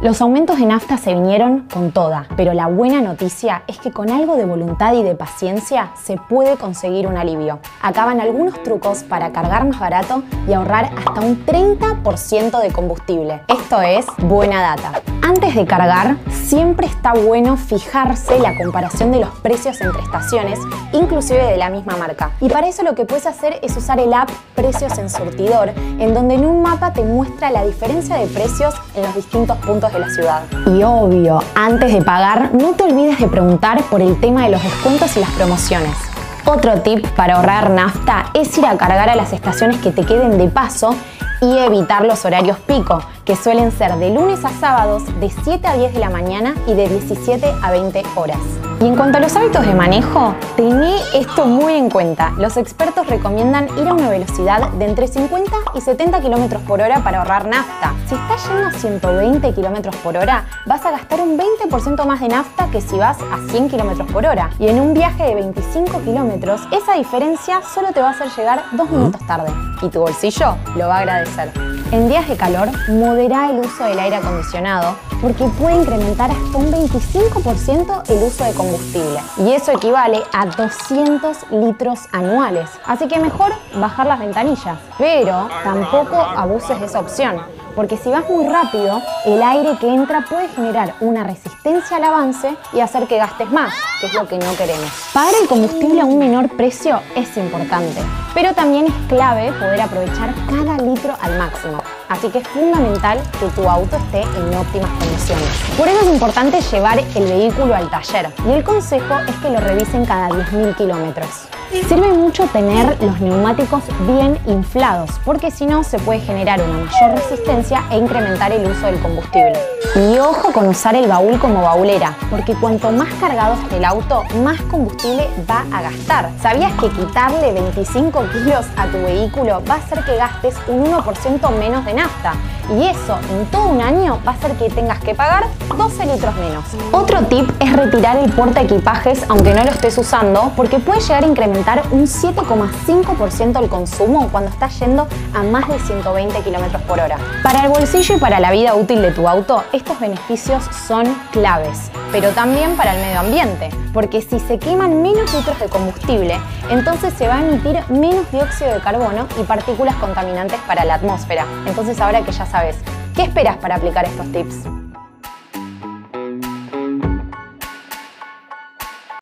Los aumentos de nafta se vinieron con toda, pero la buena noticia es que con algo de voluntad y de paciencia se puede conseguir un alivio. Acaban algunos trucos para cargar más barato y ahorrar hasta un 30% de combustible. Esto es buena data. Antes de cargar, siempre está bueno fijarse la comparación de los precios entre estaciones, inclusive de la misma marca. Y para eso lo que puedes hacer es usar el app Precios en Surtidor, en donde en un mapa te muestra la diferencia de precios en los distintos puntos de la ciudad. Y obvio, antes de pagar, no te olvides de preguntar por el tema de los descuentos y las promociones. Otro tip para ahorrar nafta es ir a cargar a las estaciones que te queden de paso y evitar los horarios pico, que suelen ser de lunes a sábados de 7 a 10 de la mañana y de 17 a 20 horas. Y en cuanto a los hábitos de manejo, tené esto muy en cuenta. Los expertos recomiendan ir a una velocidad de entre 50 y 70 km por hora para ahorrar nafta. Si estás yendo a 120 km por hora, vas a gastar un 20% más de nafta que si vas a 100 km por hora. Y en un viaje de 25 km, esa diferencia solo te va a hacer llegar dos minutos tarde. Y tu bolsillo lo va a agradecer. En días de calor, modera el uso del aire acondicionado porque puede incrementar hasta un 25% el uso de combustible. Y eso equivale a 200 litros anuales. Así que mejor bajar las ventanillas. Pero tampoco abuses de esa opción porque si vas muy rápido, el aire que entra puede generar una resistencia al avance y hacer que gastes más, que es lo que no queremos. Pagar el combustible a un menor precio es importante, pero también es clave poder aprovechar cada litro al máximo. Así que es fundamental que tu auto esté en óptimas condiciones. Por eso es importante llevar el vehículo al taller y el consejo es que lo revisen cada 10.000 kilómetros. Sirve mucho tener los neumáticos bien inflados, porque si no se puede generar una mayor resistencia e incrementar el uso del combustible. Y ojo con usar el baúl como baulera, porque cuanto más cargado esté el auto, más combustible va a gastar. ¿Sabías que quitarle 25 kilos a tu vehículo va a hacer que gastes un 1% menos de nafta? Y eso en todo un año va a hacer que tengas que pagar 12 litros menos. Otro tip es retirar el porta equipajes aunque no lo estés usando, porque puede llegar a incrementar un 7,5% el consumo cuando estás yendo a más de 120 km por hora. Para el bolsillo y para la vida útil de tu auto, estos beneficios son claves, pero también para el medio ambiente, porque si se queman menos litros de combustible, entonces se va a emitir menos dióxido de carbono y partículas contaminantes para la atmósfera. Entonces ahora que ya sabes, ¿qué esperas para aplicar estos tips?